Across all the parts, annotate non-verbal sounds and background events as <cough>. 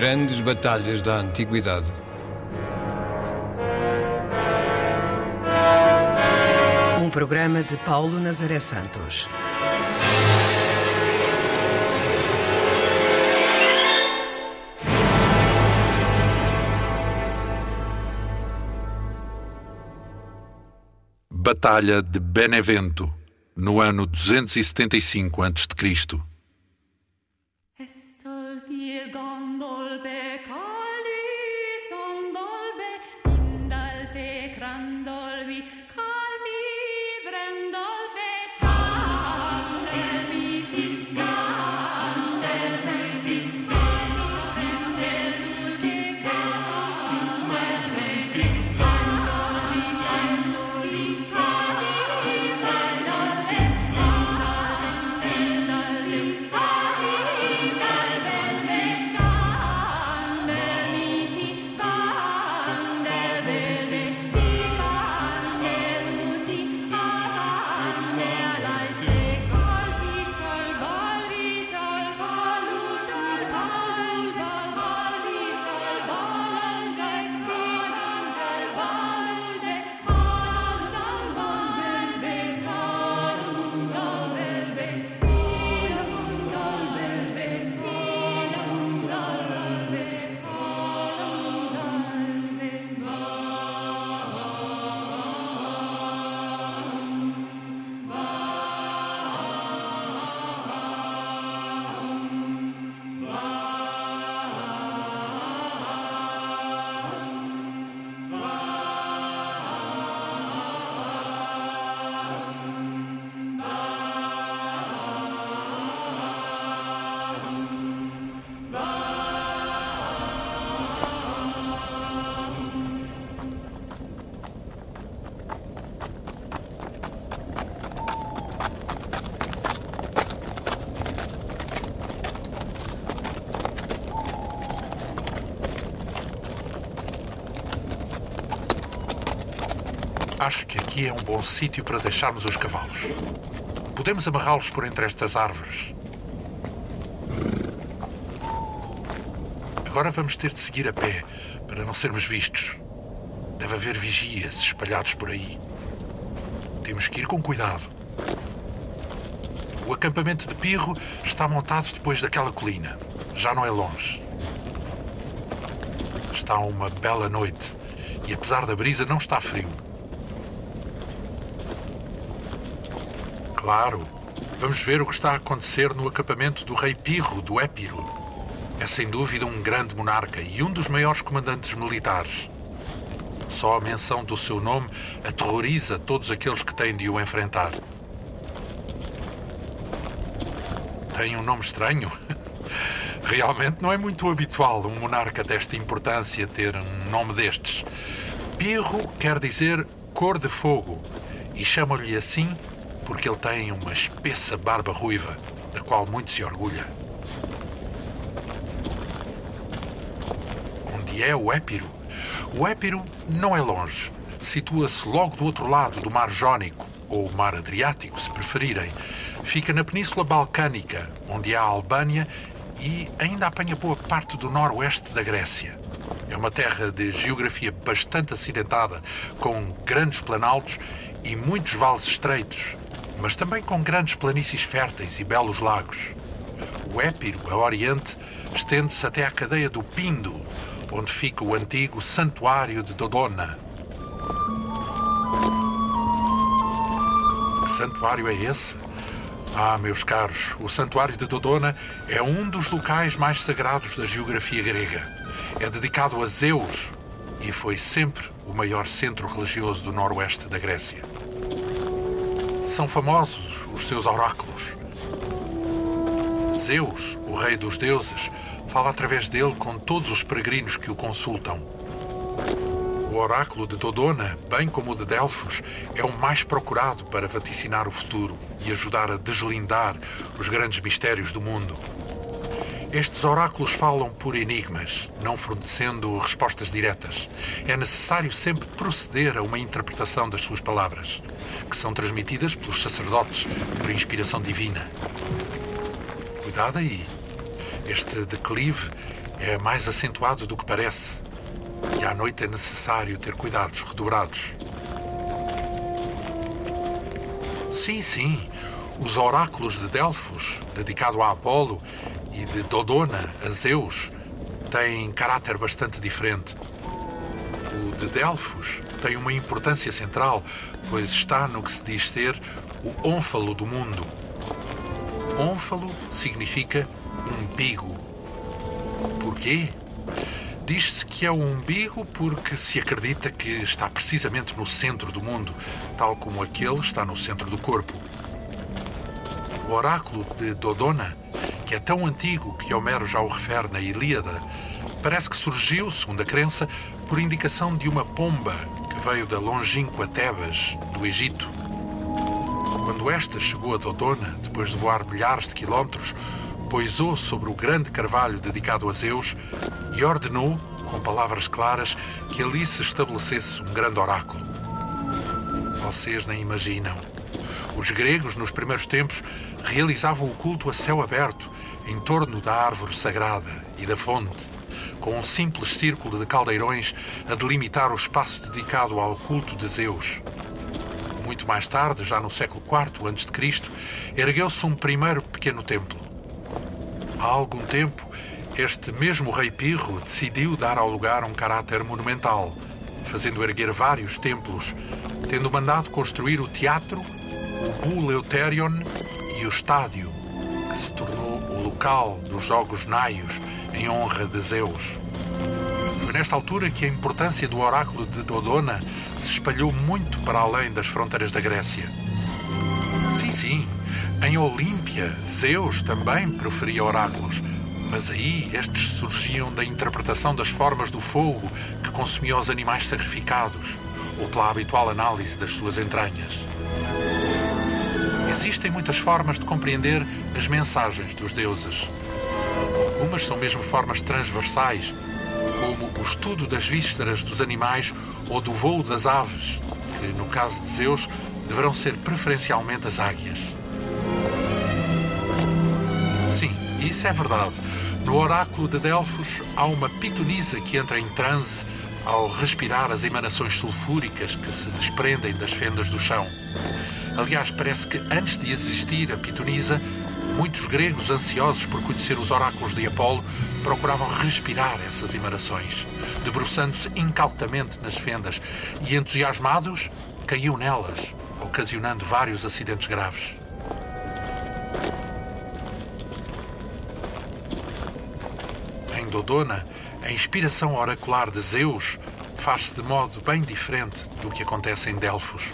Grandes batalhas da Antiguidade. Um programa de Paulo Nazaré Santos. Batalha de Benevento, no ano 275 a.C. aqui é um bom sítio para deixarmos os cavalos. Podemos amarrá-los por entre estas árvores. Agora vamos ter de seguir a pé para não sermos vistos. Deve haver vigias espalhados por aí. Temos que ir com cuidado. O acampamento de Pirro está montado depois daquela colina. Já não é longe. Está uma bela noite e, apesar da brisa, não está frio. Claro, vamos ver o que está a acontecer no acampamento do rei Pirro do Épiro. É sem dúvida um grande monarca e um dos maiores comandantes militares. Só a menção do seu nome aterroriza todos aqueles que têm de o enfrentar. Tem um nome estranho? <laughs> Realmente não é muito habitual um monarca desta importância ter um nome destes. Pirro quer dizer cor de fogo e chamam-lhe assim porque ele tem uma espessa barba ruiva, da qual muito se orgulha. Onde é o Épiro? O Épiro não é longe. Situa-se logo do outro lado do Mar Jónico, ou Mar Adriático, se preferirem. Fica na Península Balcânica, onde há a Albânia e ainda apanha boa parte do noroeste da Grécia. É uma terra de geografia bastante acidentada, com grandes planaltos e muitos vales estreitos, mas também com grandes planícies férteis e belos lagos. O Épiro, a oriente, estende-se até à cadeia do Pindo, onde fica o antigo Santuário de Dodona. Que santuário é esse? Ah, meus caros, o Santuário de Dodona é um dos locais mais sagrados da geografia grega. É dedicado a Zeus e foi sempre o maior centro religioso do noroeste da Grécia. São famosos os seus oráculos. Zeus, o rei dos deuses, fala através dele com todos os peregrinos que o consultam. O oráculo de Dodona, bem como o de Delfos, é o mais procurado para vaticinar o futuro e ajudar a deslindar os grandes mistérios do mundo. Estes oráculos falam por enigmas, não fornecendo respostas diretas. É necessário sempre proceder a uma interpretação das suas palavras, que são transmitidas pelos sacerdotes por inspiração divina. Cuidado aí. Este declive é mais acentuado do que parece. E à noite é necessário ter cuidados redobrados. Sim, sim. Os oráculos de Delfos, dedicado a Apolo, e de Dodona a Zeus, têm caráter bastante diferente. O de Delfos tem uma importância central, pois está no que se diz ser o ônfalo do mundo. Ônfalo significa umbigo. Porquê? Diz-se que é o umbigo porque se acredita que está precisamente no centro do mundo, tal como aquele está no centro do corpo. O oráculo de Dodona, que é tão antigo que Homero já o refere na Ilíada, parece que surgiu, segundo a crença, por indicação de uma pomba que veio da longínqua Tebas, do Egito. Quando esta chegou a Dodona, depois de voar milhares de quilómetros, poisou sobre o grande carvalho dedicado a Zeus e ordenou, com palavras claras, que ali se estabelecesse um grande oráculo. Vocês nem imaginam. Os gregos, nos primeiros tempos, realizavam o culto a céu aberto, em torno da árvore sagrada e da fonte, com um simples círculo de caldeirões a delimitar o espaço dedicado ao culto de Zeus. Muito mais tarde, já no século IV a.C., ergueu-se um primeiro pequeno templo. Há algum tempo, este mesmo rei Pirro decidiu dar ao lugar um caráter monumental, fazendo erguer vários templos, tendo mandado construir o teatro, o Buleuterion e o estádio, que se tornou o local dos Jogos Naios em honra de Zeus. Foi nesta altura que a importância do oráculo de Dodona se espalhou muito para além das fronteiras da Grécia. Sim, sim, em Olímpia, Zeus também proferia oráculos, mas aí estes surgiam da interpretação das formas do fogo que consumia os animais sacrificados, ou pela habitual análise das suas entranhas. Existem muitas formas de compreender as mensagens dos deuses. Algumas são mesmo formas transversais, como o estudo das vísceras dos animais ou do voo das aves, que, no caso de Zeus, deverão ser preferencialmente as águias. Sim, isso é verdade. No oráculo de Delfos há uma pitonisa que entra em transe ao respirar as emanações sulfúricas que se desprendem das fendas do chão. Aliás, parece que antes de existir a pitonisa, muitos gregos ansiosos por conhecer os oráculos de Apolo procuravam respirar essas emanações, debruçando-se incautamente nas fendas e, entusiasmados, caíam nelas, ocasionando vários acidentes graves. Em Dodona, a inspiração oracular de Zeus faz-se de modo bem diferente do que acontece em Delfos.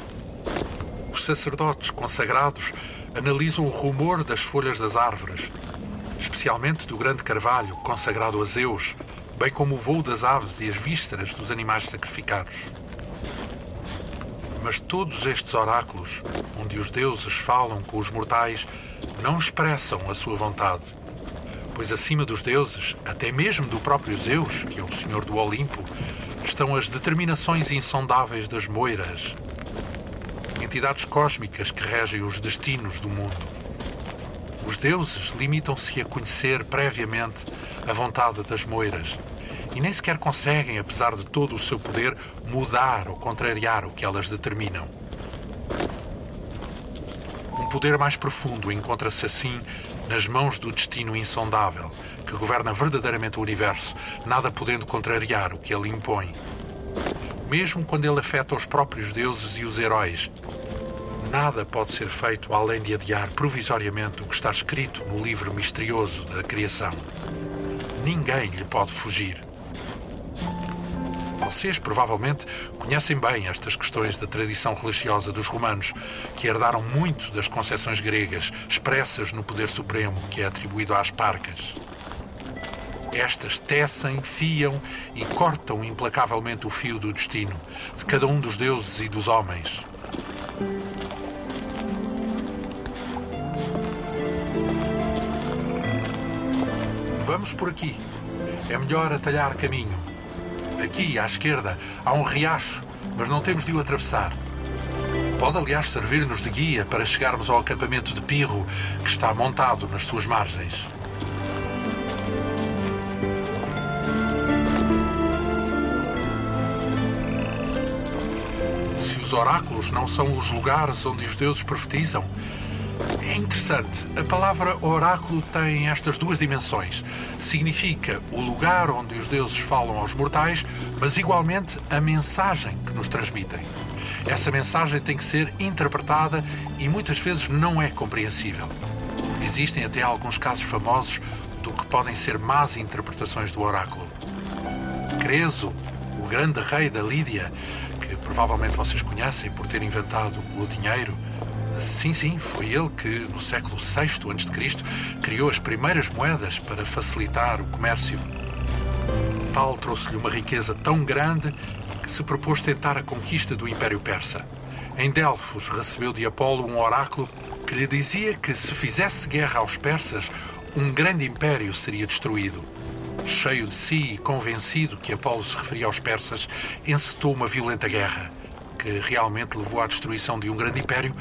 Sacerdotes consagrados analisam o rumor das folhas das árvores, especialmente do grande carvalho consagrado a Zeus, bem como o voo das aves e as vísceras dos animais sacrificados. Mas todos estes oráculos, onde os deuses falam com os mortais, não expressam a sua vontade, pois acima dos deuses, até mesmo do próprio Zeus, que é o senhor do Olimpo, estão as determinações insondáveis das moiras, entidades cósmicas que regem os destinos do mundo. Os deuses limitam-se a conhecer previamente a vontade das moiras e nem sequer conseguem, apesar de todo o seu poder, mudar ou contrariar o que elas determinam. Um poder mais profundo encontra-se assim nas mãos do destino insondável, que governa verdadeiramente o universo, nada podendo contrariar o que ele impõe. Mesmo quando ele afeta os próprios deuses e os heróis, nada pode ser feito além de adiar provisoriamente o que está escrito no livro misterioso da criação. Ninguém lhe pode fugir. Vocês provavelmente conhecem bem estas questões da tradição religiosa dos romanos, que herdaram muito das concepções gregas, expressas no poder supremo que é atribuído às parcas. Estas tecem, fiam e cortam implacavelmente o fio do destino de cada um dos deuses e dos homens. Vamos por aqui. É melhor atalhar caminho. Aqui, à esquerda, há um riacho, mas não temos de o atravessar. Pode, aliás, servir-nos de guia para chegarmos ao acampamento de Pirro, que está montado nas suas margens. Se os oráculos não são os lugares onde os deuses profetizam, é interessante. A palavra oráculo tem estas duas dimensões. Significa o lugar onde os deuses falam aos mortais, mas igualmente a mensagem que nos transmitem. Essa mensagem tem que ser interpretada e muitas vezes não é compreensível. Existem até alguns casos famosos do que podem ser más interpretações do oráculo. Creso, o grande rei da Lídia, que provavelmente vocês conhecem por ter inventado o dinheiro, Sim, sim, foi ele que, no século VI a.C., criou as primeiras moedas para facilitar o comércio. Tal trouxe-lhe uma riqueza tão grande que se propôs tentar a conquista do Império Persa. Em Delfos recebeu de Apolo um oráculo que lhe dizia que se fizesse guerra aos persas, um grande império seria destruído. Cheio de si e convencido que Apolo se referia aos persas, encetou uma violenta guerra, que realmente levou à destruição de um grande império,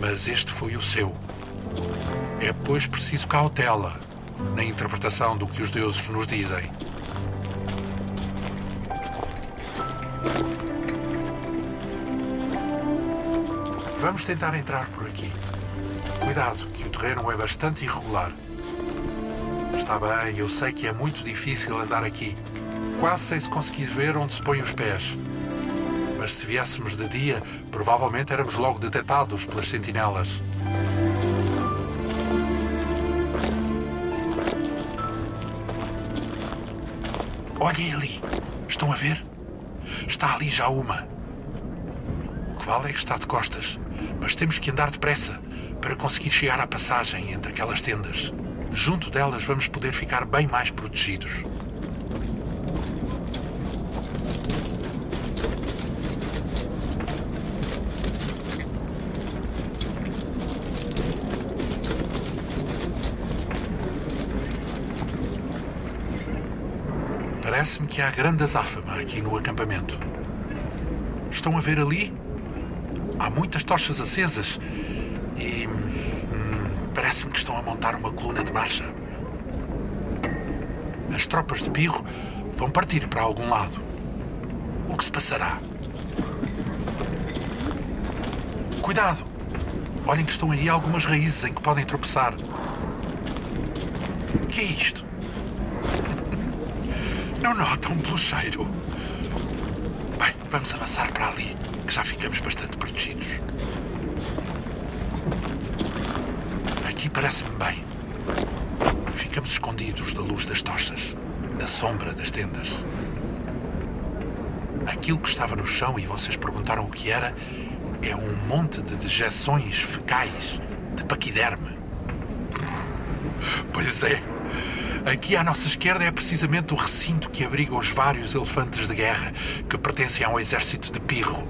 mas este foi o seu. É, pois, preciso cautela na interpretação do que os deuses nos dizem. Vamos tentar entrar por aqui. Cuidado, que o terreno é bastante irregular. Está bem, eu sei que é muito difícil andar aqui. Quase sem se conseguir ver onde se põem os pés. Mas se viéssemos de dia, provavelmente éramos logo detectados pelas sentinelas. Olhem ali. Estão a ver? Está ali já uma. O que vale é que está de costas. Mas temos que andar depressa para conseguir chegar à passagem entre aquelas tendas. Junto delas vamos poder ficar bem mais protegidos. Parece-me que há grande azáfama aqui no acampamento. Estão a ver ali? Há muitas tochas acesas e. hum, Parece-me que estão a montar uma coluna de marcha. As tropas de Pirro vão partir para algum lado. O que se passará? Cuidado! Olhem que estão aí algumas raízes em que podem tropeçar. O que é isto? Não notam pelo cheiro? Bem, vamos avançar para ali, que já ficamos bastante protegidos. Aqui parece-me bem. Ficamos escondidos da luz das tochas, na sombra das tendas. Aquilo que estava no chão e vocês perguntaram o que era, é um monte de dejeções fecais de paquiderme. Pois é. Aqui à nossa esquerda é precisamente o recinto que abriga os vários elefantes de guerra que pertencem ao exército de Pirro.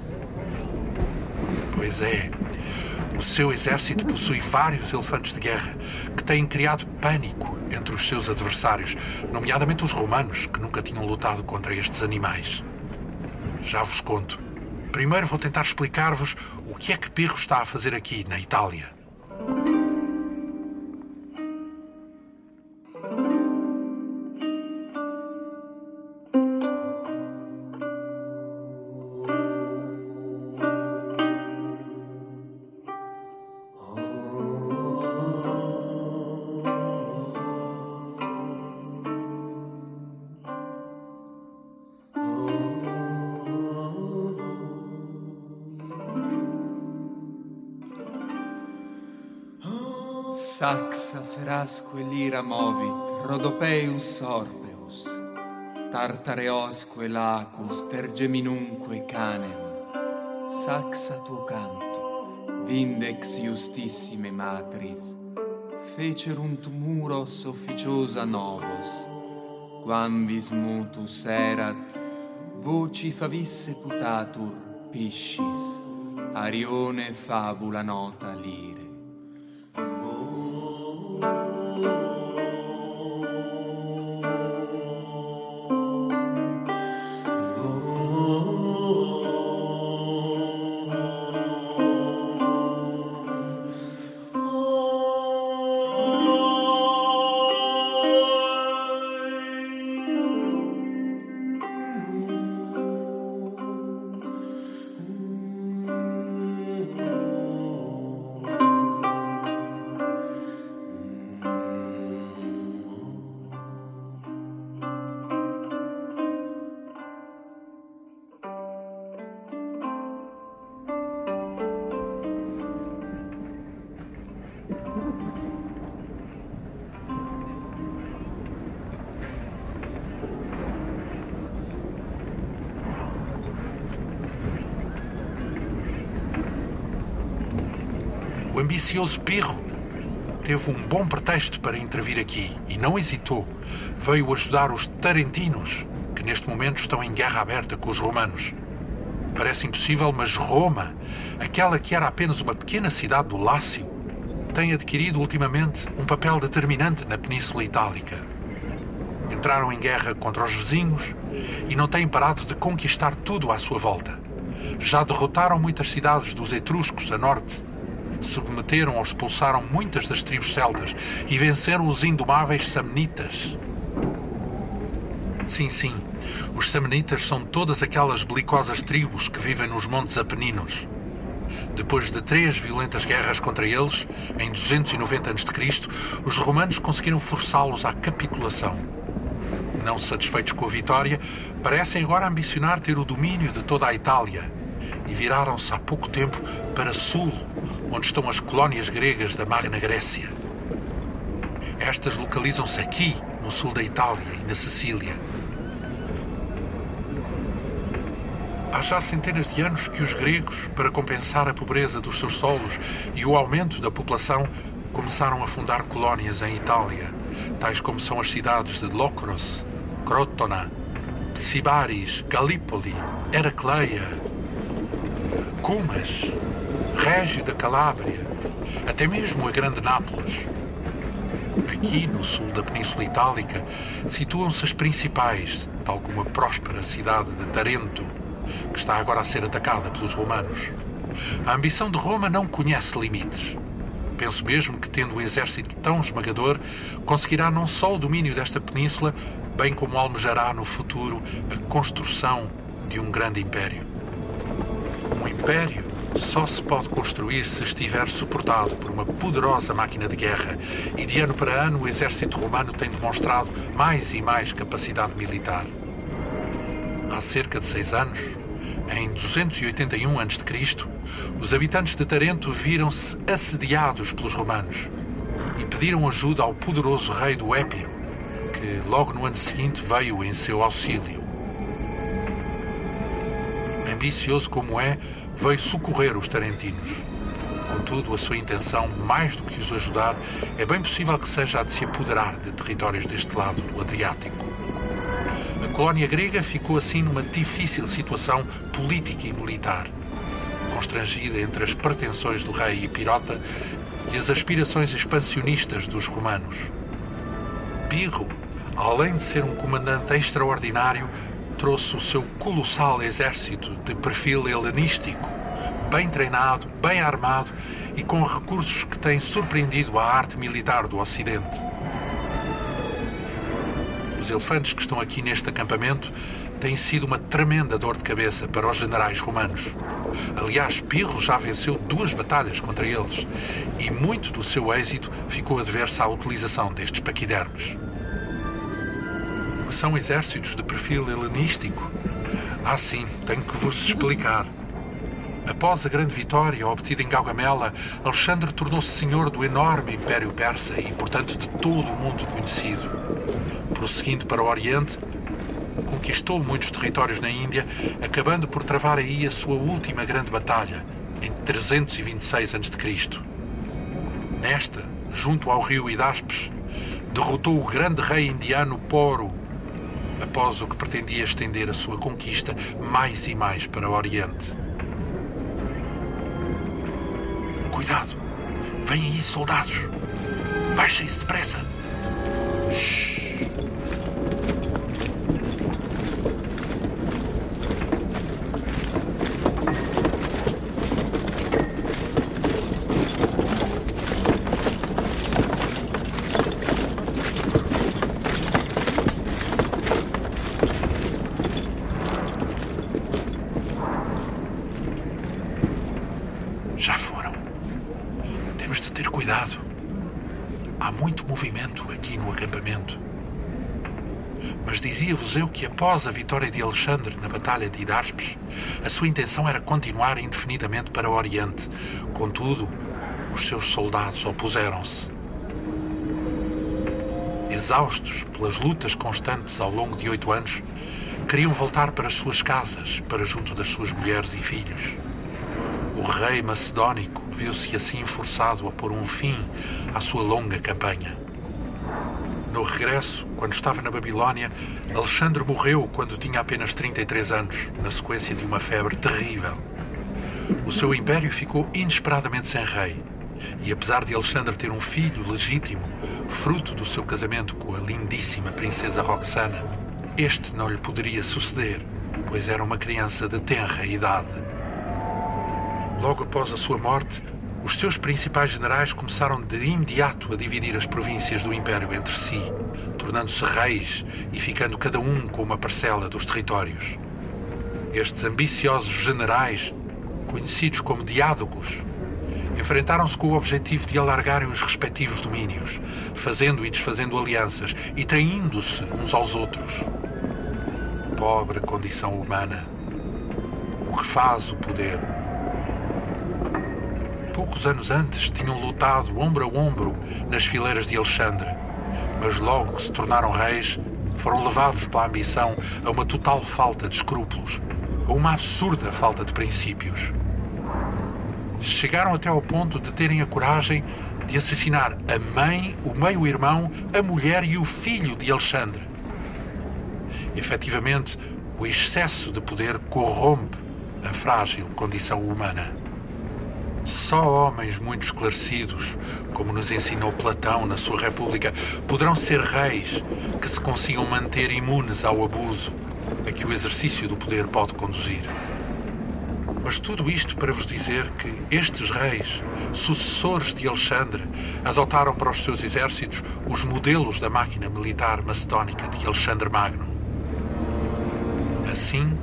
Pois é. O seu exército possui vários elefantes de guerra que têm criado pânico entre os seus adversários, nomeadamente os romanos, que nunca tinham lutado contra estes animais. Já vos conto. Primeiro vou tentar explicar-vos o que é que Pirro está a fazer aqui, na Itália. Tarasque lira movit, Rodopeus orbeus, Tartareosque lacus, Tergeminunque canem, Saxa tuo canto, Vindex justissime matris, Fecerunt muros officiosa novos, Quam vis mutus erat, Voci favisse putatur, Piscis, Arione fabula nota lir. O ambicioso Pirro teve um bom pretexto para intervir aqui e não hesitou. Veio ajudar os tarentinos, que neste momento estão em guerra aberta com os romanos. Parece impossível, mas Roma, aquela que era apenas uma pequena cidade do Lácio, tem adquirido ultimamente um papel determinante na Península Itálica. Entraram em guerra contra os vizinhos e não têm parado de conquistar tudo à sua volta. Já derrotaram muitas cidades dos etruscos a norte, submeteram ou expulsaram muitas das tribos celtas e venceram os indomáveis samnitas. Sim, sim, os samnitas são todas aquelas belicosas tribos que vivem nos montes Apeninos. Depois de três violentas guerras contra eles, em 290 a.C., os romanos conseguiram forçá-los à capitulação. Não satisfeitos com a vitória, parecem agora ambicionar ter o domínio de toda a Itália e viraram-se há pouco tempo para sul, onde estão as colónias gregas da Magna Grécia. Estas localizam-se aqui, no sul da Itália e na Sicília. Há já centenas de anos que os gregos, para compensar a pobreza dos seus solos e o aumento da população, começaram a fundar colónias em Itália, tais como são as cidades de Locros, Crotona, Sibaris, Galípoli, Heracleia, Cumas, Régio da Calábria, até mesmo a Grande Nápoles. Aqui, no sul da Península Itálica, situam-se as principais, tal como a próspera cidade de Tarento, que está agora a ser atacada pelos romanos. A ambição de Roma não conhece limites. Penso mesmo que, tendo um exército tão esmagador, conseguirá não só o domínio desta península, bem como almejará no futuro a construção de um grande império. Um império só se pode construir se estiver suportado por uma poderosa máquina de guerra, e de ano para ano o exército romano tem demonstrado mais e mais capacidade militar. Há cerca de seis anos, em 281 a.C., os habitantes de Tarento viram-se assediados pelos romanos e pediram ajuda ao poderoso rei do Épiro, que logo no ano seguinte veio em seu auxílio. Ambicioso como é, veio socorrer os tarentinos. Contudo, a sua intenção, mais do que os ajudar, é bem possível que seja a de se apoderar de territórios deste lado do Adriático. A colónia grega ficou assim numa difícil situação política e militar, constrangida entre as pretensões do rei Epirota e as aspirações expansionistas dos romanos. Pirro, além de ser um comandante extraordinário, trouxe o seu colossal exército de perfil helenístico, bem treinado, bem armado e com recursos que têm surpreendido a arte militar do Ocidente. Os elefantes que estão aqui neste acampamento têm sido uma tremenda dor de cabeça para os generais romanos. Aliás, Pirro já venceu duas batalhas contra eles e muito do seu êxito ficou adverso à utilização destes paquidermes. São exércitos de perfil helenístico? Ah, sim, tenho que vos explicar. Após a grande vitória obtida em Gaugamela, Alexandre tornou-se senhor do enorme Império Persa e, portanto, de todo o mundo conhecido. Prosseguindo para o Oriente, conquistou muitos territórios na Índia, acabando por travar aí a sua última grande batalha, em 326 a.C. Nesta, junto ao rio Hidaspes, derrotou o grande rei indiano Poro, após o que pretendia estender a sua conquista mais e mais para o Oriente. Cuidado! Vêm aí soldados! Baixem-se depressa! Shhh. Já foram. Temos de ter cuidado. Há muito movimento aqui no acampamento. Mas dizia-vos eu que após a vitória de Alexandre na Batalha de Hidaspes, a sua intenção era continuar indefinidamente para o Oriente. Contudo, os seus soldados opuseram-se. Exaustos pelas lutas constantes ao longo de oito anos, queriam voltar para as suas casas, para junto das suas mulheres e filhos. o rei macedónico viu-se assim forçado a pôr um fim à sua longa campanha. No regresso, quando estava na Babilónia, Alexandre morreu quando tinha apenas 33 anos, na sequência de uma febre terrível. O seu império ficou inesperadamente sem rei. E apesar de Alexandre ter um filho legítimo, fruto do seu casamento com a lindíssima princesa Roxana, este não lhe poderia suceder, pois era uma criança de tenra idade. Logo após a sua morte, os seus principais generais começaram de imediato a dividir as províncias do Império entre si, tornando-se reis e ficando cada um com uma parcela dos territórios. Estes ambiciosos generais, conhecidos como diádocos, enfrentaram-se com o objetivo de alargarem os respectivos domínios, fazendo e desfazendo alianças e traindo-se uns aos outros. Pobre condição humana. O que faz o poder? Poucos anos antes tinham lutado ombro a ombro nas fileiras de Alexandre, mas logo que se tornaram reis, foram levados pela ambição a uma total falta de escrúpulos, a uma absurda falta de princípios. Chegaram até ao ponto de terem a coragem de assassinar a mãe, o meio-irmão, a mulher e o filho de Alexandre. Efetivamente, o excesso de poder corrompe a frágil condição humana. Só homens muito esclarecidos, como nos ensinou Platão na sua República, poderão ser reis que se consigam manter imunes ao abuso a que o exercício do poder pode conduzir. Mas tudo isto para vos dizer que estes reis, sucessores de Alexandre, adotaram para os seus exércitos os modelos da máquina militar macedónica de Alexandre Magno. Assim,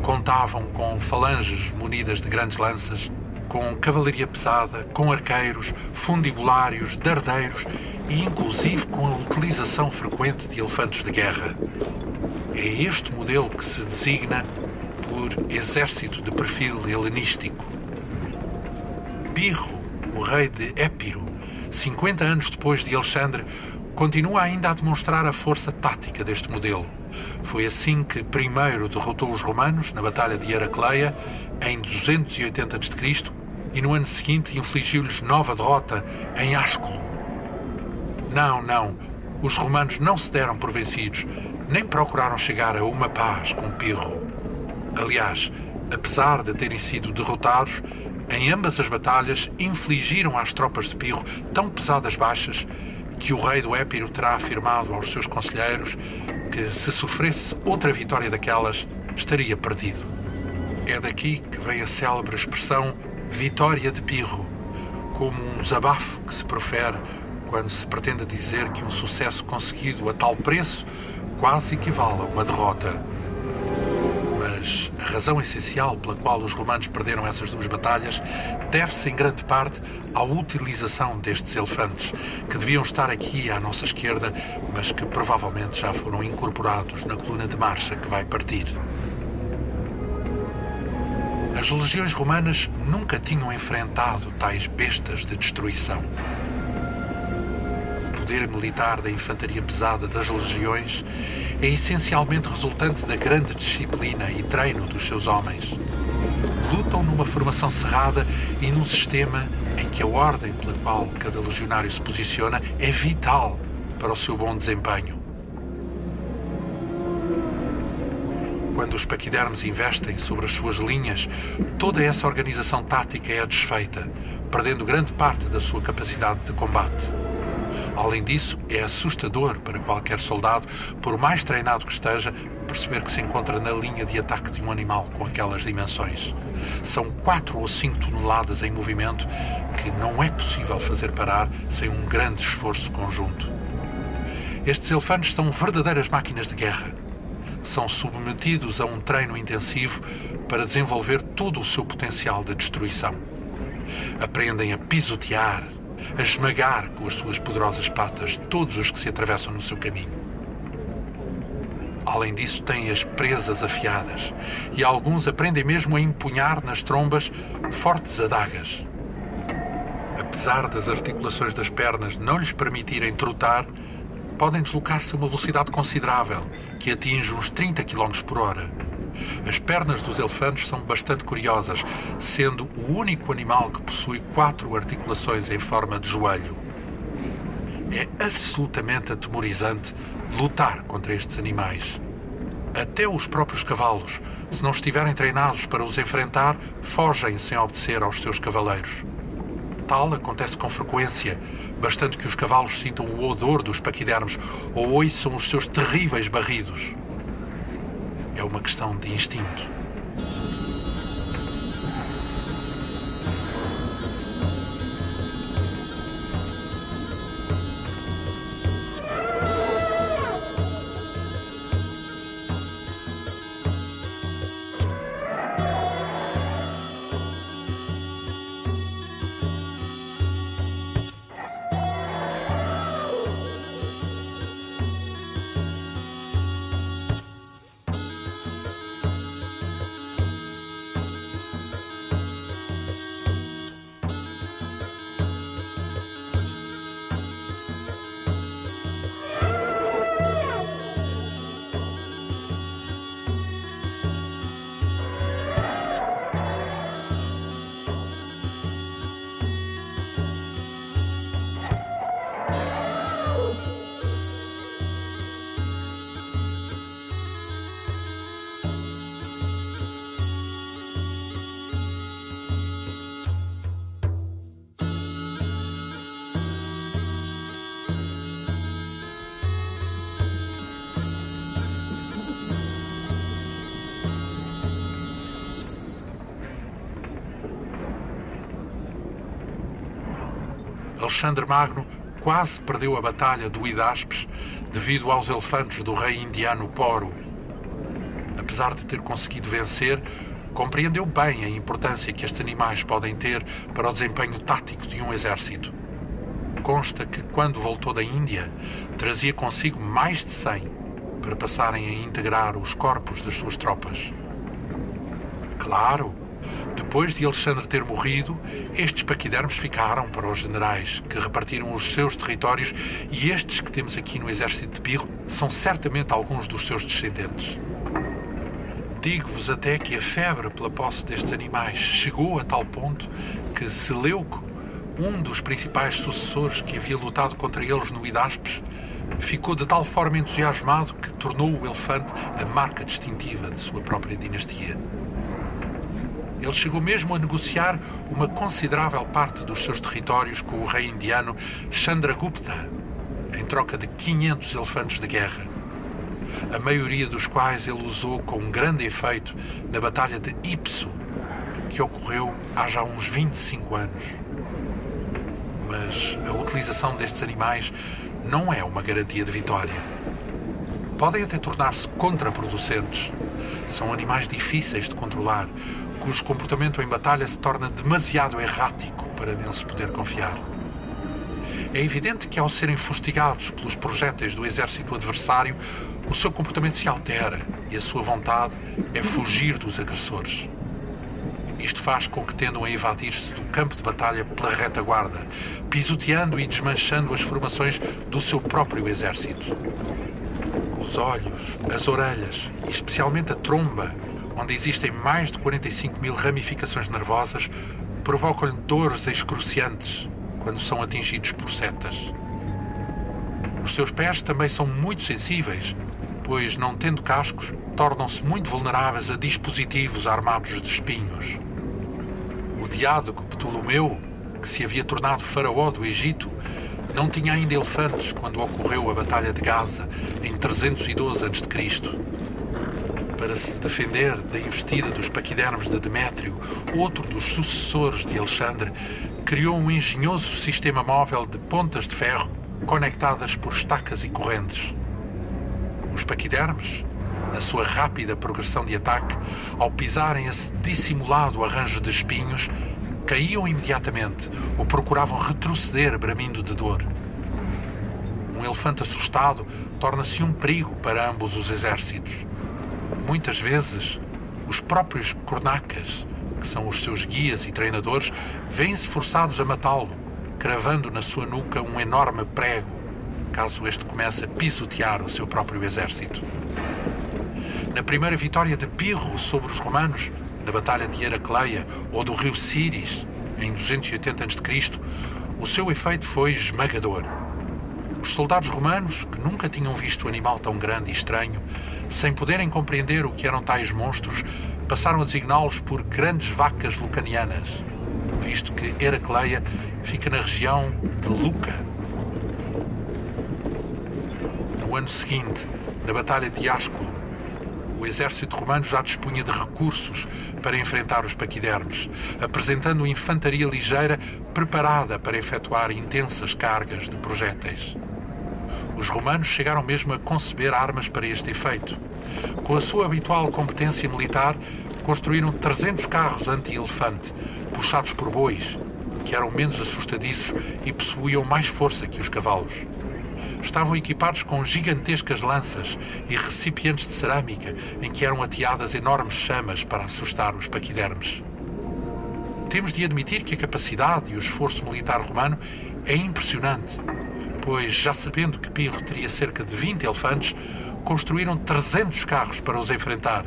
contavam com falanges munidas de grandes lanças com cavalaria pesada, com arqueiros, fundibulários, dardeiros e inclusive com a utilização frequente de elefantes de guerra. É este modelo que se designa por exército de perfil helenístico. Pirro, o rei de Épiro, 50 anos depois de Alexandre, continua ainda a demonstrar a força tática deste modelo. Foi assim que primeiro derrotou os romanos na Batalha de Heracleia em 280 a.C. e no ano seguinte infligiu-lhes nova derrota em Ásculo. Não, não, os romanos não se deram por vencidos, nem procuraram chegar a uma paz com Pirro. Aliás, apesar de terem sido derrotados, em ambas as batalhas infligiram às tropas de Pirro tão pesadas baixas que o rei do Épiro terá afirmado aos seus conselheiros que, se sofresse outra vitória daquelas, estaria perdido. É daqui que vem a célebre expressão vitória de Pirro, como um desabafo que se profere quando se pretende dizer que um sucesso conseguido a tal preço quase equivale a uma derrota. Mas a razão essencial pela qual os romanos perderam essas duas batalhas deve-se em grande parte à utilização destes elefantes, que deviam estar aqui à nossa esquerda, mas que provavelmente já foram incorporados na coluna de marcha que vai partir. As legiões romanas nunca tinham enfrentado tais bestas de destruição. O poder militar da infantaria pesada das legiões é essencialmente resultante da grande disciplina e treino dos seus homens. Lutam numa formação cerrada e num sistema em que a ordem pela qual cada legionário se posiciona é vital para o seu bom desempenho. Quando os paquidermos investem sobre as suas linhas, toda essa organização tática é desfeita, perdendo grande parte da sua capacidade de combate. Além disso, é assustador para qualquer soldado, por mais treinado que esteja, perceber que se encontra na linha de ataque de um animal com aquelas dimensões. São 4 ou 5 toneladas em movimento que não é possível fazer parar sem um grande esforço conjunto. Estes elefantes são verdadeiras máquinas de guerra. São submetidos a um treino intensivo para desenvolver todo o seu potencial de destruição. Aprendem a pisotear, a esmagar com as suas poderosas patas todos os que se atravessam no seu caminho. Além disso, têm as presas afiadas e alguns aprendem mesmo a empunhar nas trombas fortes adagas. Apesar das articulações das pernas não lhes permitirem trotar, podem deslocar-se a uma velocidade considerável, que atinge uns 30 km por hora. As pernas dos elefantes são bastante curiosas, sendo o único animal que possui quatro articulações em forma de joelho. É absolutamente atemorizante lutar contra estes animais. Até os próprios cavalos, se não estiverem treinados para os enfrentar, fogem sem obedecer aos seus cavaleiros. Tal acontece com frequência, bastante que os cavalos sintam o odor dos paquidermos ou ouçam os seus terríveis barridos. É uma questão de instinto. Alexandre Magno quase perdeu a batalha do Hidaspes devido aos elefantes do rei indiano Poro. Apesar de ter conseguido vencer, compreendeu bem a importância que estes animais podem ter para o desempenho tático de um exército. Consta que, quando voltou da Índia, trazia consigo mais de 100 para passarem a integrar os corpos das suas tropas. Claro, depois de Alexandre ter morrido, estes paquidermos ficaram para os generais, que repartiram os seus territórios, e estes que temos aqui no exército de Pirro são certamente alguns dos seus descendentes. Digo-vos até que a febre pela posse destes animais chegou a tal ponto que Seleuco, um dos principais sucessores que havia lutado contra eles no Hidaspes, ficou de tal forma entusiasmado que tornou o elefante a marca distintiva de sua própria dinastia. Ele chegou mesmo a negociar uma considerável parte dos seus territórios com o rei indiano Chandragupta, em troca de 500 elefantes de guerra, a maioria dos quais ele usou com grande efeito na Batalha de Ipso, que ocorreu há já uns 25 anos. Mas a utilização destes animais não é uma garantia de vitória. Podem até tornar-se contraproducentes. São animais difíceis de controlar, cujo comportamento em batalha se torna demasiado errático para neles poder confiar. É evidente que, ao serem fustigados pelos projéteis do exército adversário, o seu comportamento se altera e a sua vontade é fugir dos agressores. Isto faz com que tendam a evadir-se do campo de batalha pela retaguarda, pisoteando e desmanchando as formações do seu próprio exército. Os olhos, as orelhas e especialmente a tromba onde existem mais de 45 mil ramificações nervosas, provocam-lhe dores excruciantes quando são atingidos por setas. Os seus pés também são muito sensíveis, pois, não tendo cascos, tornam-se muito vulneráveis a dispositivos armados de espinhos. O diádogo Ptolomeu, que se havia tornado faraó do Egito, não tinha ainda elefantes quando ocorreu a Batalha de Gaza, em 312 a.C para se defender da investida dos paquidermos de Demétrio, outro dos sucessores de Alexandre, criou um engenhoso sistema móvel de pontas de ferro conectadas por estacas e correntes. Os paquidermes, na sua rápida progressão de ataque, ao pisarem esse dissimulado arranjo de espinhos, caíam imediatamente ou procuravam retroceder bramindo de dor. Um elefante assustado torna-se um perigo para ambos os exércitos. Muitas vezes, os próprios cornacas, que são os seus guias e treinadores, vêm-se forçados a matá-lo, cravando na sua nuca um enorme prego, caso este comece a pisotear o seu próprio exército. na primeira vitória de Pirro sobre os romanos, na Batalha de Heracleia ou do rio Síris, em 280 a.C., o seu efeito foi esmagador. Os soldados romanos, que nunca tinham visto um animal tão grande e estranho, sem poderem compreender o que eram tais monstros, passaram a designá-los por grandes vacas lucanianas, visto que Heracleia fica na região de Luca. No ano seguinte, na Batalha de Asculo, o exército romano já dispunha de recursos para enfrentar os paquidermes, apresentando infantaria ligeira preparada para efetuar intensas cargas de projéteis. Os romanos chegaram mesmo a conceber armas para este efeito. Com a sua habitual competência militar, construíram 300 carros anti-elefante, puxados por bois, que eram menos assustadiços e possuíam mais força que os cavalos. Estavam equipados com gigantescas lanças e recipientes de cerâmica em que eram ateadas enormes chamas para assustar os paquidermes. Temos de admitir que a capacidade e o esforço militar romano é impressionante, pois, já sabendo que Pirro teria cerca de 20 elefantes, construíram 300 carros para os enfrentar,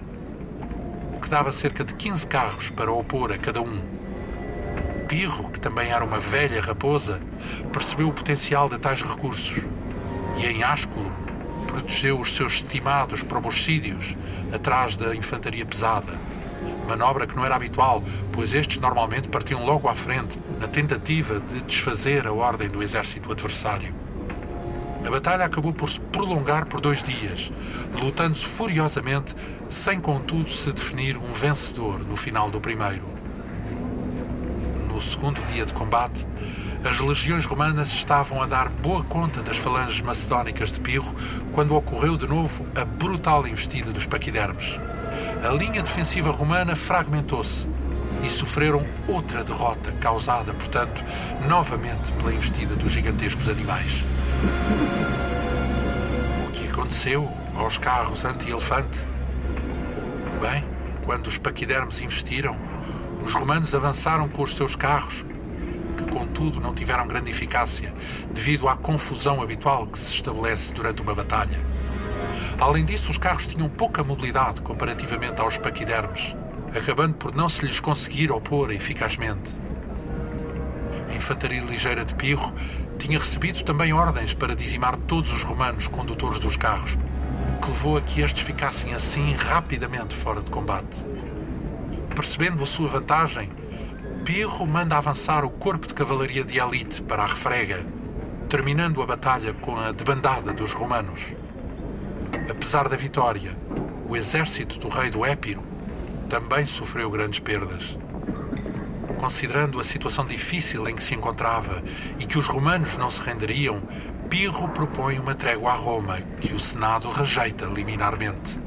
o que dava cerca de 15 carros para opor a cada um. Pirro, que também era uma velha raposa, percebeu o potencial de tais recursos e, em Ásculo, protegeu os seus estimados proboscídeos atrás da infantaria pesada. Manobra que não era habitual, pois estes normalmente partiam logo à frente, na tentativa de desfazer a ordem do exército adversário. A batalha acabou por se prolongar por dois dias, lutando-se furiosamente, sem contudo se definir um vencedor no final do primeiro. No segundo dia de combate, as legiões romanas estavam a dar boa conta das falanges macedónicas de Pirro quando ocorreu de novo a brutal investida dos paquidermes. A linha defensiva romana fragmentou-se e sofreram outra derrota, causada, portanto, novamente pela investida dos gigantescos animais. O que aconteceu aos carros anti-elefante? Bem, quando os paquidermes investiram, os romanos avançaram com os seus carros, que contudo não tiveram grande eficácia, devido à confusão habitual que se estabelece durante uma batalha. Além disso, os carros tinham pouca mobilidade comparativamente aos paquidermes, acabando por não se lhes conseguir opor eficazmente. A infantaria ligeira de Pirro tinha recebido também ordens para dizimar todos os romanos condutores dos carros, o que levou a que estes ficassem assim rapidamente fora de combate. Percebendo a sua vantagem, Pirro manda avançar o corpo de cavalaria de elite para a refrega, terminando a batalha com a debandada dos romanos. Apesar da vitória, o exército do rei do Épiro também sofreu grandes perdas. Considerando a situação difícil em que se encontrava e que os romanos não se renderiam, Pirro propõe uma trégua a Roma, que o Senado rejeita liminarmente.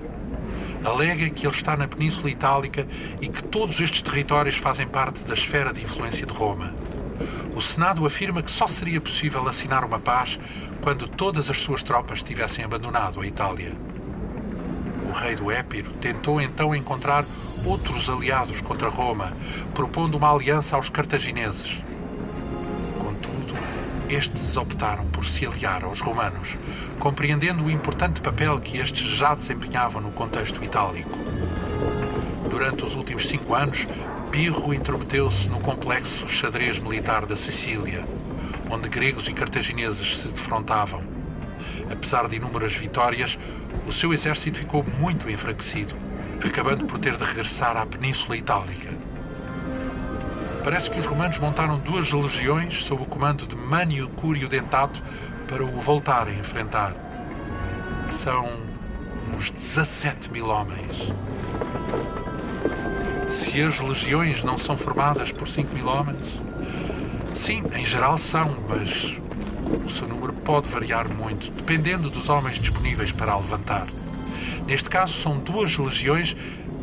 Alega que ele está na Península Itálica e que todos estes territórios fazem parte da esfera de influência de Roma. O Senado afirma que só seria possível assinar uma paz quando todas as suas tropas tivessem abandonado a Itália. Rei do Épiro tentou então encontrar outros aliados contra Roma, propondo uma aliança aos cartagineses. Contudo, estes optaram por se aliar aos romanos, compreendendo o importante papel que estes já desempenhavam no contexto itálico. Durante os últimos cinco anos, Pirro intrometeu-se no complexo xadrez militar da Sicília, onde gregos e cartagineses se defrontavam. Apesar de inúmeras vitórias, o seu exército ficou muito enfraquecido, acabando por ter de regressar à Península Itálica. Parece que os romanos montaram duas legiões sob o comando de Mânio Cúrio Dentato para o voltar a enfrentar. São uns 17 mil homens. Se as legiões não são formadas por 5 mil homens, sim, em geral são, mas o seu número pode variar muito, dependendo dos homens disponíveis para a levantar. Neste caso, são duas legiões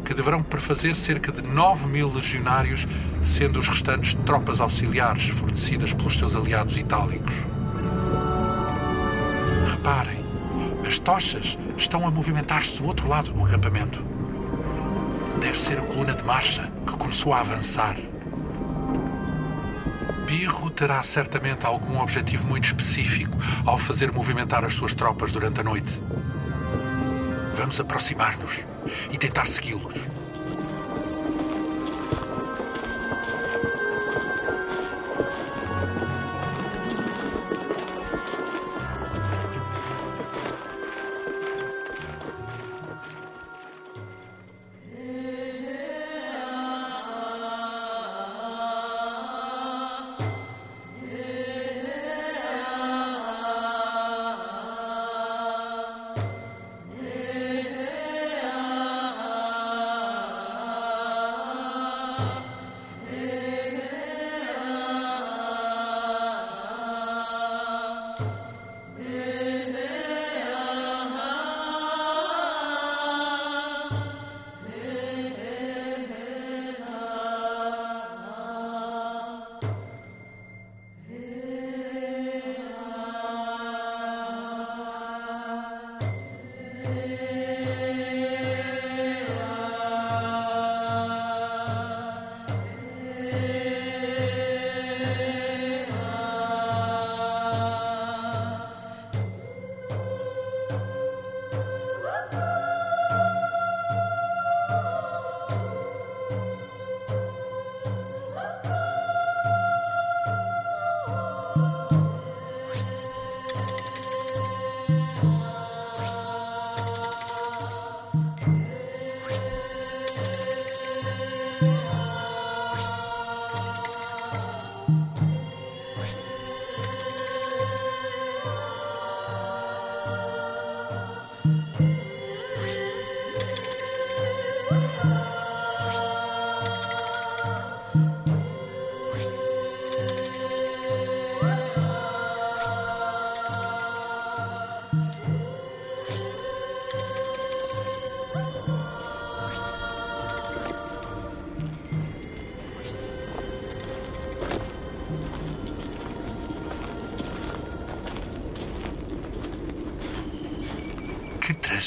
que deverão prefazer cerca de 9 mil legionários, sendo os restantes tropas auxiliares fornecidas pelos seus aliados itálicos. Reparem, as tochas estão a movimentar-se do outro lado do acampamento. Deve ser a coluna de marcha que começou a avançar. Pirro terá certamente algum objetivo muito específico ao fazer movimentar as suas tropas durante a noite. Vamos aproximar-nos e tentar segui-los.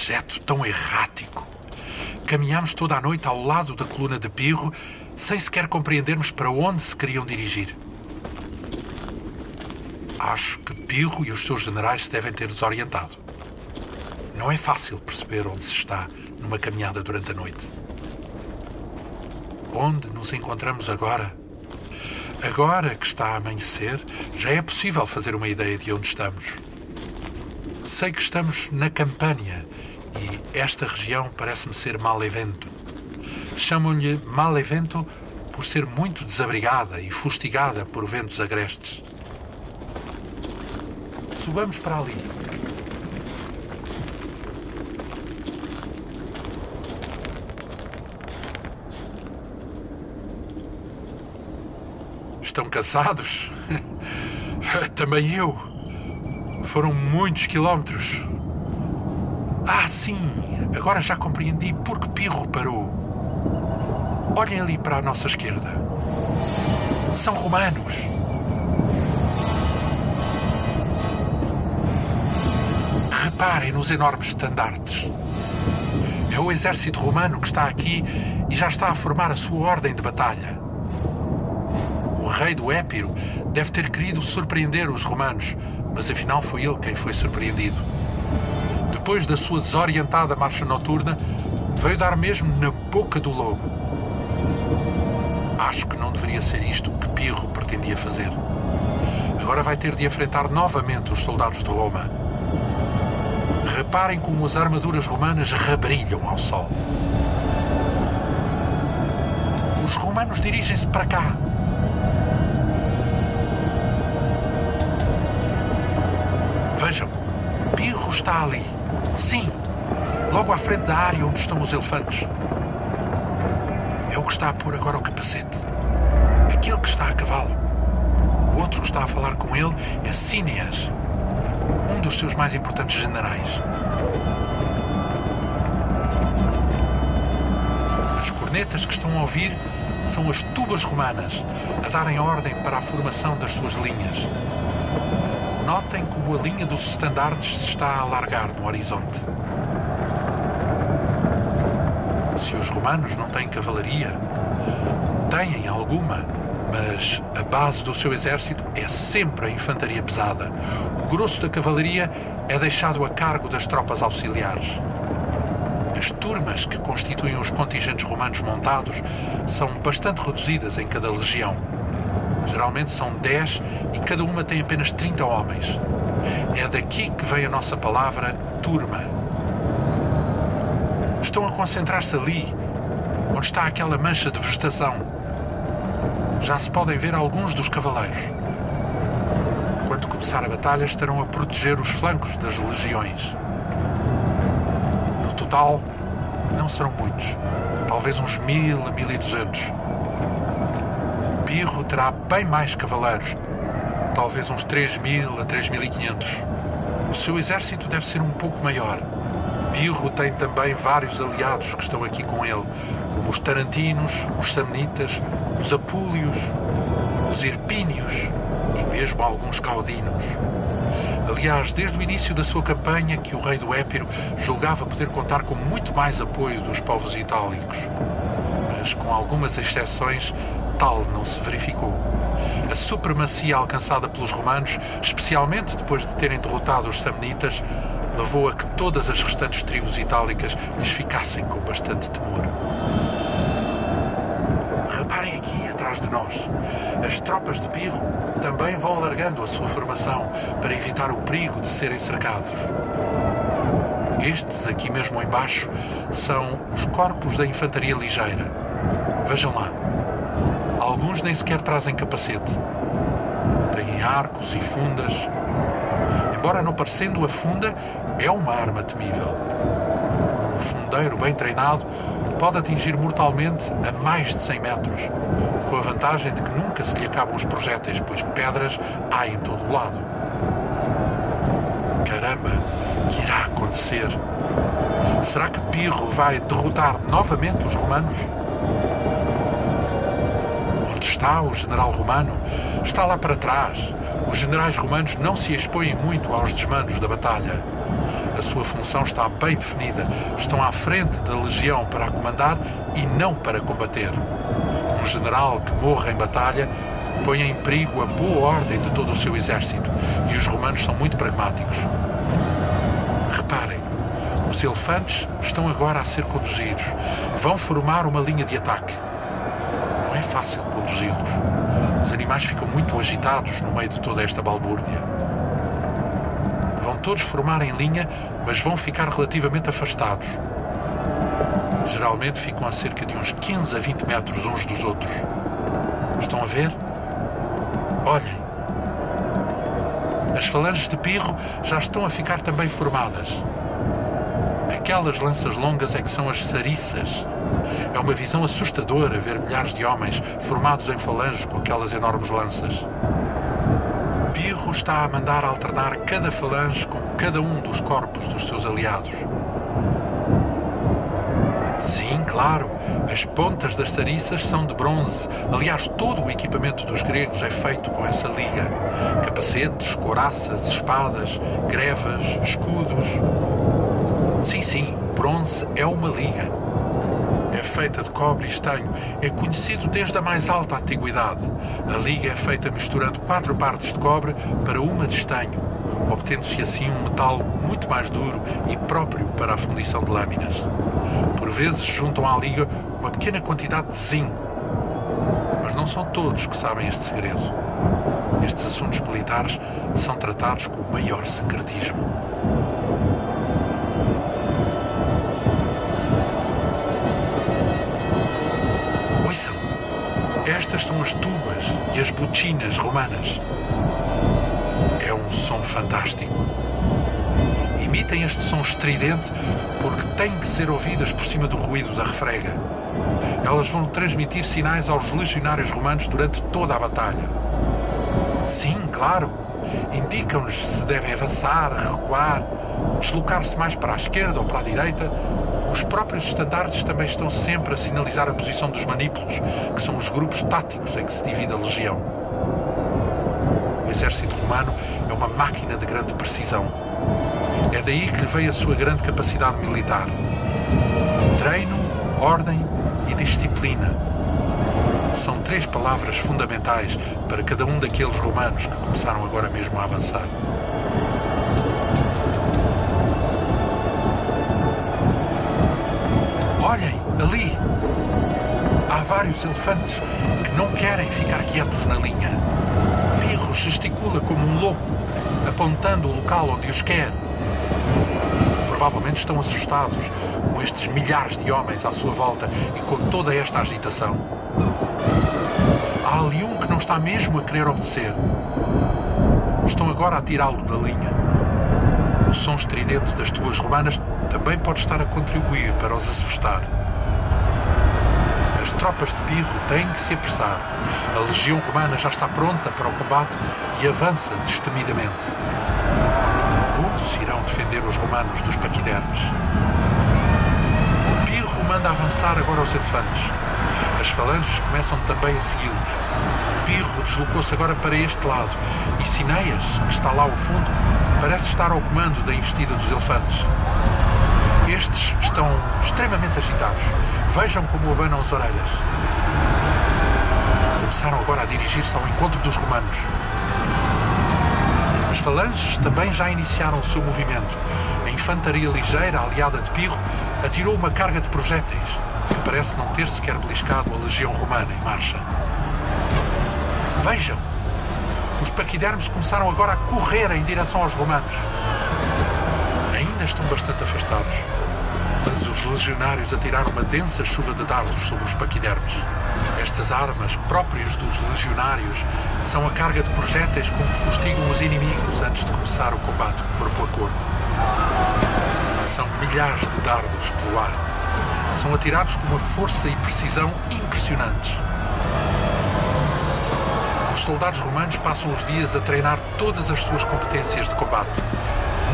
Trajeto tão errático! Caminhámos toda a noite ao lado da coluna de Pirro, sem sequer compreendermos para onde se queriam dirigir. Acho que Pirro e os seus generais se devem ter desorientado. Não é fácil perceber onde se está numa caminhada durante a noite. Onde nos encontramos agora? Agora que está a amanhecer, já é possível fazer uma ideia de onde estamos. Sei que estamos na Campânia esta região parece-me ser Malevento. Chamam-lhe Malevento por ser muito desabrigada e fustigada por ventos agrestes. Subamos para ali. Estão cansados? <laughs> Também eu. Foram muitos quilómetros. Ah, sim, agora já compreendi por que Pirro parou. Olhem ali para a nossa esquerda. São romanos. Reparem nos enormes estandartes. É o exército romano que está aqui e já está a formar a sua ordem de batalha. O rei do Épiro deve ter querido surpreender os romanos, mas afinal foi ele quem foi surpreendido. Depois da sua desorientada marcha noturna, veio dar mesmo na boca do lobo. Acho que não deveria ser isto que Pirro pretendia fazer. Agora vai ter de enfrentar novamente os soldados de Roma. Reparem como as armaduras romanas rebrilham ao sol. Os romanos dirigem-se para cá. Vejam, Pirro está ali. Sim, logo à frente da área onde estão os elefantes. É o que está a pôr agora o capacete. Aquele que está a cavalo. O outro que está a falar com ele é Cineas, um dos seus mais importantes generais. As cornetas que estão a ouvir são as tubas romanas a darem ordem para a formação das suas linhas. Notem como a linha dos estandartes se está a alargar no horizonte. Se os romanos não têm cavalaria, têm alguma, mas a base do seu exército é sempre a infantaria pesada. O grosso da cavalaria é deixado a cargo das tropas auxiliares. As turmas que constituem os contingentes romanos montados são bastante reduzidas em cada legião. Geralmente são 10 e cada uma tem apenas 30 homens. É daqui que vem a nossa palavra turma. Estão a concentrar-se ali, onde está aquela mancha de vegetação. Já se podem ver alguns dos cavaleiros. Quando começar a batalha, estarão a proteger os flancos das legiões. No total, não serão muitos. Talvez uns mil a mil e duzentos. Pirro terá bem mais cavaleiros. Talvez uns três mil a três mil e quinhentos. O seu exército deve ser um pouco maior. Pirro tem também vários aliados que estão aqui com ele, como os Tarantinos, os Samnitas, os Apúlios, os Irpínios e mesmo alguns Caudinos. Aliás, desde o início da sua campanha, que o rei do Épiro julgava poder contar com muito mais apoio dos povos itálicos. Mas, com algumas exceções, tal não se verificou. A supremacia alcançada pelos romanos, especialmente depois de terem derrotado os samnitas, levou a que todas as restantes tribos itálicas lhes ficassem com bastante temor. Reparem aqui atrás de nós. As tropas de Pirro também vão alargando a sua formação para evitar o perigo de serem cercados. Estes aqui mesmo embaixo são os corpos da infantaria ligeira. Vejam lá. Alguns nem sequer trazem capacete. Têm arcos e fundas. Embora não parecendo a funda, é uma arma temível. Um fundeiro bem treinado pode atingir mortalmente a mais de 100 metros, com a vantagem de que nunca se lhe acabam os projéteis, pois pedras há em todo o lado. Caramba, que irá acontecer? Será que Pirro vai derrotar novamente os romanos? Está o general romano? Está lá para trás. Os generais romanos não se expõem muito aos desmandos da batalha. A sua função está bem definida. Estão à frente da legião para a comandar e não para combater. Um general que morre em batalha põe em perigo a boa ordem de todo o seu exército e os romanos são muito pragmáticos. Reparem, os elefantes estão agora a ser conduzidos. Vão formar uma linha de ataque. Fácil conduzi-los. Os animais ficam muito agitados no meio de toda esta balbúrdia. Vão todos formar em linha, mas vão ficar relativamente afastados. Geralmente ficam a cerca de uns 15 a 20 metros uns dos outros. Estão a ver? Olhem. As falanges de Pirro já estão a ficar também formadas. Aquelas lanças longas é que são as sariças. É uma visão assustadora ver milhares de homens formados em falanges com aquelas enormes lanças. Pirro está a mandar alternar cada falange com cada um dos corpos dos seus aliados. Sim, claro, as pontas das sariças são de bronze. Aliás, todo o equipamento dos gregos é feito com essa liga: capacetes, couraças, espadas, grevas, escudos. Sim, sim, o bronze é uma liga. É feita de cobre e estanho. É conhecido desde a mais alta antiguidade. A liga é feita misturando quatro partes de cobre para uma de estanho, obtendo-se assim um metal muito mais duro e próprio para a fundição de lâminas. Por vezes juntam à liga uma pequena quantidade de zinco. Mas não são todos que sabem este segredo. Estes assuntos militares são tratados com o maior secretismo. Estas são as tubas e as botinas romanas. É um som fantástico. Emitem este som estridente porque têm que ser ouvidas por cima do ruído da refrega. Elas vão transmitir sinais aos legionários romanos durante toda a batalha. Sim, claro. Indicam-lhes se devem avançar, recuar, deslocar-se mais para a esquerda ou para a direita. Os próprios estandartes também estão sempre a sinalizar a posição dos manípulos, que são os grupos táticos em que se divide a legião. O exército romano é uma máquina de grande precisão. É daí que lhe veio a sua grande capacidade militar. Treino, ordem e disciplina. São três palavras fundamentais para cada um daqueles romanos que começaram agora mesmo a avançar. Vários elefantes que não querem ficar quietos na linha. Pirro gesticula como um louco, apontando o local onde os quer. Provavelmente estão assustados com estes milhares de homens à sua volta e com toda esta agitação. Há ali um que não está mesmo a querer obedecer. Estão agora a tirá-lo da linha. O som estridente das tuas romanas também pode estar a contribuir para os assustar. As tropas de Pirro têm que se apressar. A legião romana já está pronta para o combate e avança destemidamente. Como se irão defender os romanos dos paquidermes? Pirro manda avançar agora os elefantes. As falanges começam também a segui-los. Pirro deslocou-se agora para este lado e Cineias, que está lá ao fundo, parece estar ao comando da investida dos elefantes. Estes estão extremamente agitados. Vejam como abanam as orelhas. Começaram agora a dirigir-se ao encontro dos romanos. As falanges também já iniciaram o seu movimento. A infantaria ligeira, aliada de Pirro, atirou uma carga de projéteis, que parece não ter sequer beliscado a legião romana em marcha. Vejam! Os paquidermes começaram agora a correr em direção aos romanos. Ainda estão bastante afastados, mas os legionários atiraram uma densa chuva de dardos sobre os paquidermes. Estas armas, próprias dos legionários, são a carga de projéteis com que fustigam os inimigos antes de começar o combate corpo a corpo. São milhares de dardos pelo ar. São atirados com uma força e precisão impressionantes. Os soldados romanos passam os dias a treinar todas as suas competências de combate.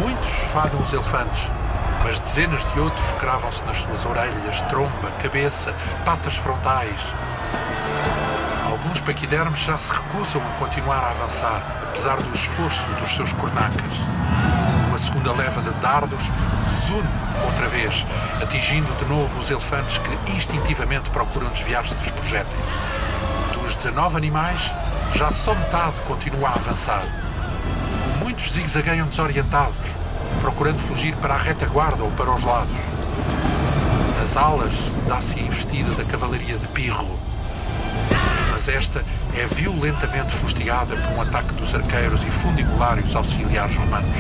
Muitos falham os elefantes, mas dezenas de outros cravam-se nas suas orelhas, tromba, cabeça, patas frontais. Alguns paquidermes já se recusam a continuar a avançar, apesar do esforço dos seus cornacas. Uma segunda leva de dardos zune outra vez, atingindo de novo os elefantes que instintivamente procuram desviar-se dos projéteis. Dos 19 animais, já só metade continua a avançar. Muitos zigue-zagueiam desorientados, procurando fugir para a retaguarda ou para os lados. Nas alas dá-se a investida da cavalaria de Pirro. Mas esta é violentamente fustigada por um ataque dos arqueiros e fundibulários auxiliares romanos.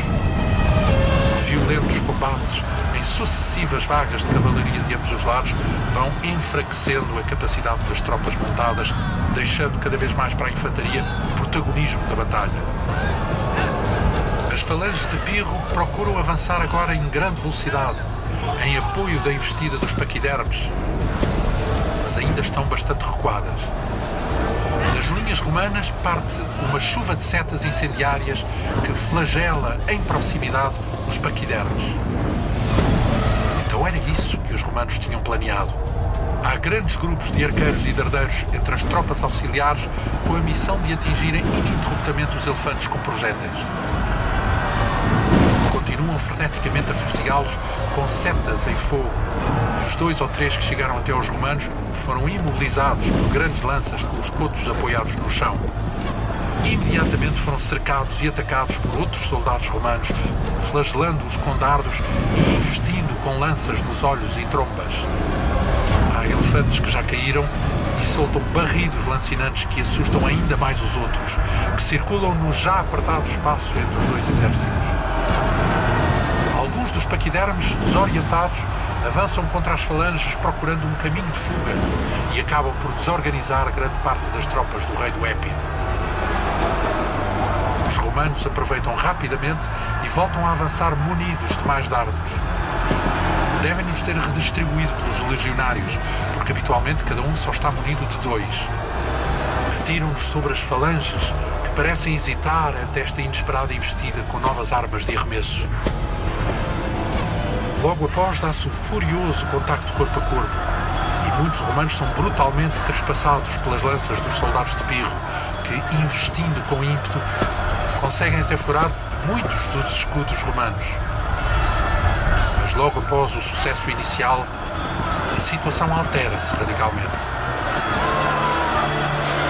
Violentos combates em sucessivas vagas de cavalaria de ambos os lados vão enfraquecendo a capacidade das tropas montadas, deixando cada vez mais para a infantaria o protagonismo da batalha. Falanges de Pirro procuram avançar agora em grande velocidade, em apoio da investida dos paquidermes, mas ainda estão bastante recuadas. Das linhas romanas parte uma chuva de setas incendiárias que flagela em proximidade os paquidermes. Então era isso que os romanos tinham planeado. Há grandes grupos de arqueiros e dardeiros entre as tropas auxiliares com a missão de atingirem ininterruptamente os elefantes com projéteis. Freneticamente a fustigá-los com setas em fogo. Os dois ou três que chegaram até aos romanos foram imobilizados por grandes lanças com os cotos apoiados no chão. Imediatamente foram cercados e atacados por outros soldados romanos, flagelando-os com dardos e investindo com lanças nos olhos e trombas. Há elefantes que já caíram e soltam barridos lancinantes que assustam ainda mais os outros, que circulam no já apertado espaço entre os dois exércitos. Paquidermes, desorientados, avançam contra as falanges procurando um caminho de fuga e acabam por desorganizar grande parte das tropas do rei do Épiro. Os romanos aproveitam rapidamente e voltam a avançar munidos de mais dardos. Devem-nos ter redistribuído pelos legionários, porque habitualmente cada um só está munido de dois. Atiram-nos sobre as falanges, que parecem hesitar ante esta inesperada investida com novas armas de arremesso. Logo após dá-se o furioso contacto corpo a corpo e muitos romanos são brutalmente trespassados pelas lanças dos soldados de Pirro, que, investindo com ímpeto, conseguem até furar muitos dos escudos romanos. Mas logo após o sucesso inicial, a situação altera-se radicalmente.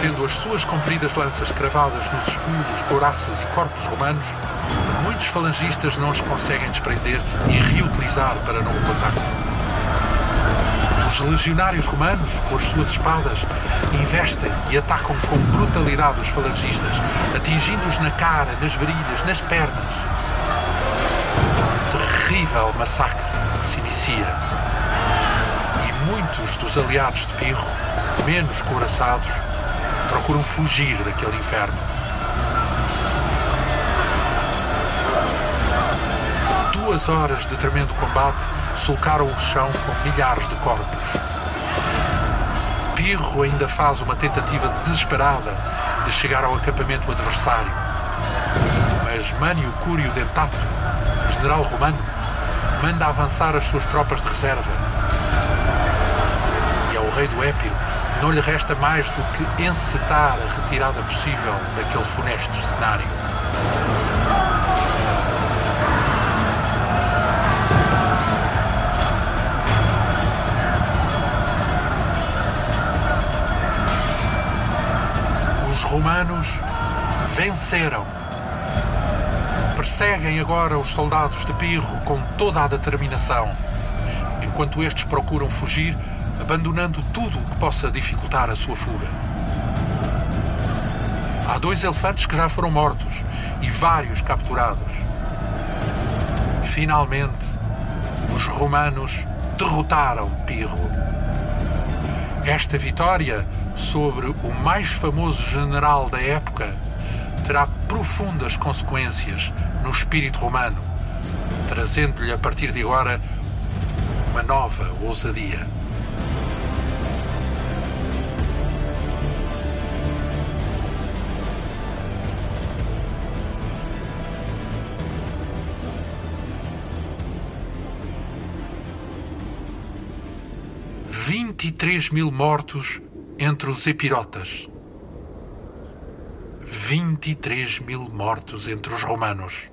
Tendo as suas compridas lanças cravadas nos escudos, couraças e corpos romanos, muitos falangistas não os conseguem desprender e reutilizar para novo ataque. Os legionários romanos, com as suas espadas, investem e atacam com brutalidade os falangistas, atingindo-os na cara, nas virilhas, nas pernas. Um terrível massacre se inicia. E muitos dos aliados de Pirro, menos coraçados, procuram fugir daquele inferno. Duas horas de tremendo combate sulcaram o chão com milhares de corpos. Pirro ainda faz uma tentativa desesperada de chegar ao acampamento adversário. Mas Mânio Cúrio Dentato, general romano, manda avançar as suas tropas de reserva. E ao rei do Épiro não lhe resta mais do que encetar a retirada possível daquele funesto cenário. Romanos venceram. Perseguem agora os soldados de Pirro com toda a determinação, enquanto estes procuram fugir, abandonando tudo o que possa dificultar a sua fuga. Há dois elefantes que já foram mortos e vários capturados. Finalmente, os romanos derrotaram Pirro. Esta vitória sobre o mais famoso general da época terá profundas consequências no espírito romano, trazendo-lhe a partir de agora uma nova ousadia. Vinte e três mil mortos entre os epirotas. 23 mil mortos entre os romanos.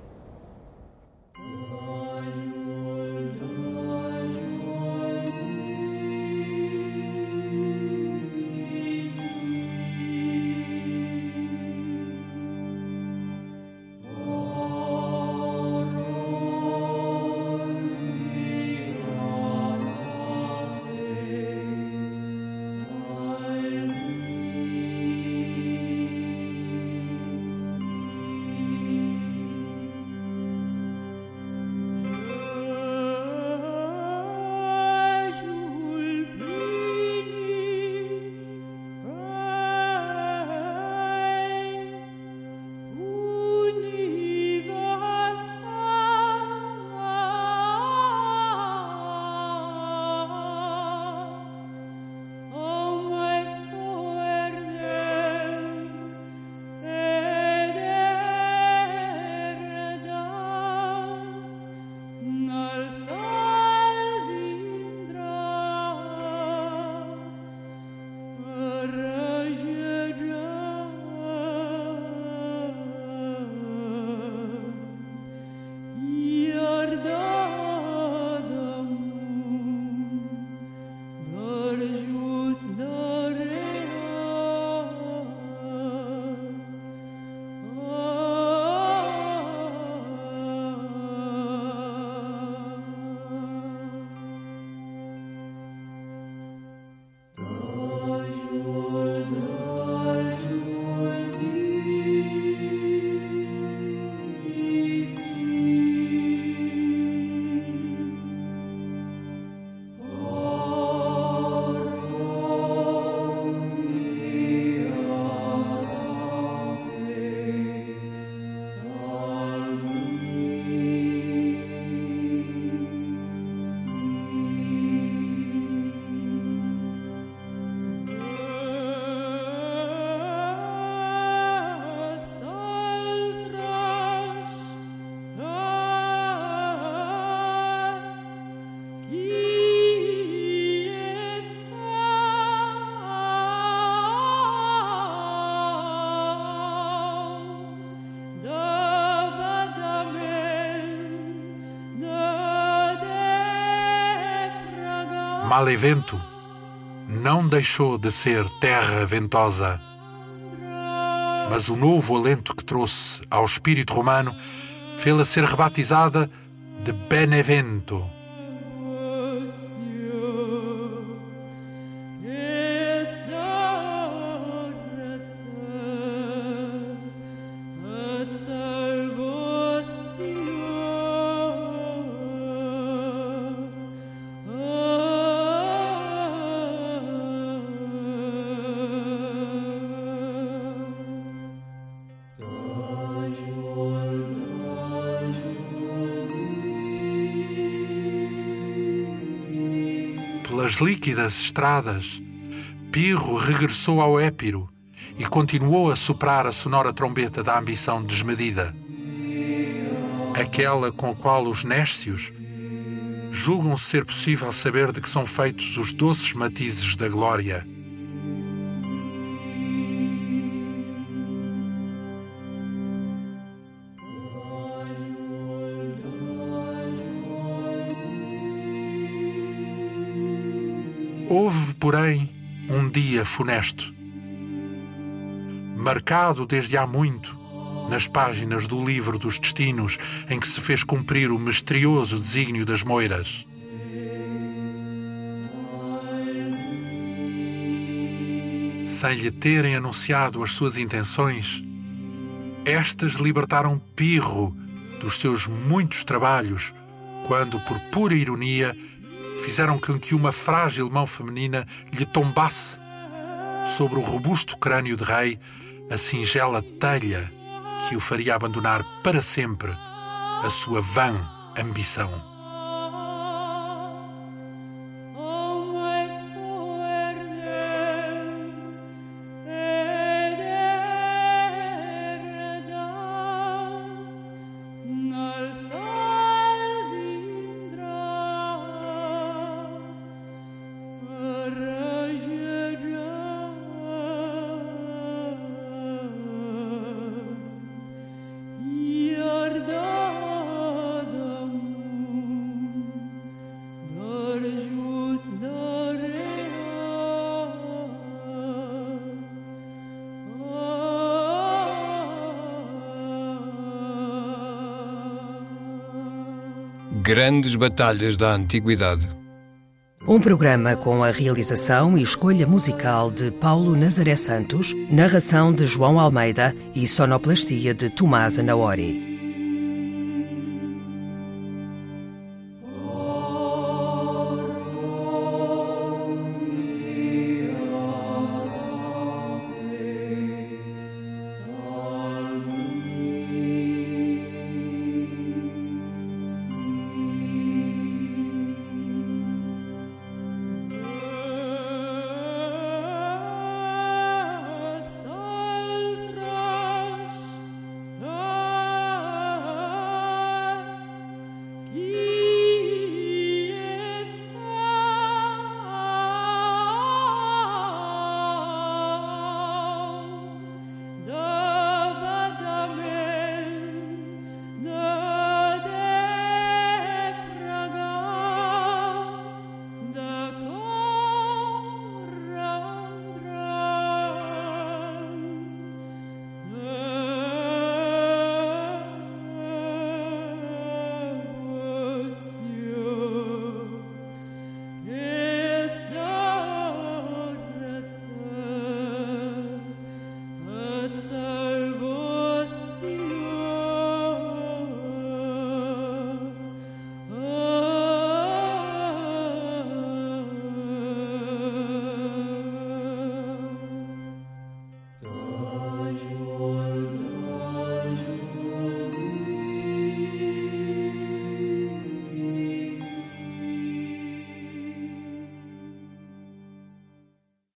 Malevento não deixou de ser terra ventosa. Mas o novo alento que trouxe ao espírito romano fê-la ser rebatizada de Benevento. Líquidas estradas, Pirro regressou ao Épiro e continuou a soprar a sonora trombeta da ambição desmedida. Aquela com a qual os néscios julgam ser possível saber de que são feitos os doces matizes da glória. Houve, porém, um dia funesto, marcado desde há muito nas páginas do livro dos destinos em que se fez cumprir o misterioso desígnio das moiras. Sem lhe terem anunciado as suas intenções, estas libertaram Pirro dos seus muitos trabalhos, quando, por pura ironia, fizeram com que uma frágil mão feminina lhe tombasse sobre o robusto crânio de rei a singela telha que o faria abandonar para sempre a sua vã ambição. Grandes Batalhas da Antiguidade. Um programa com a realização e escolha musical de Paulo Nazaré Santos, narração de João Almeida e sonoplastia de Tomás Anaori.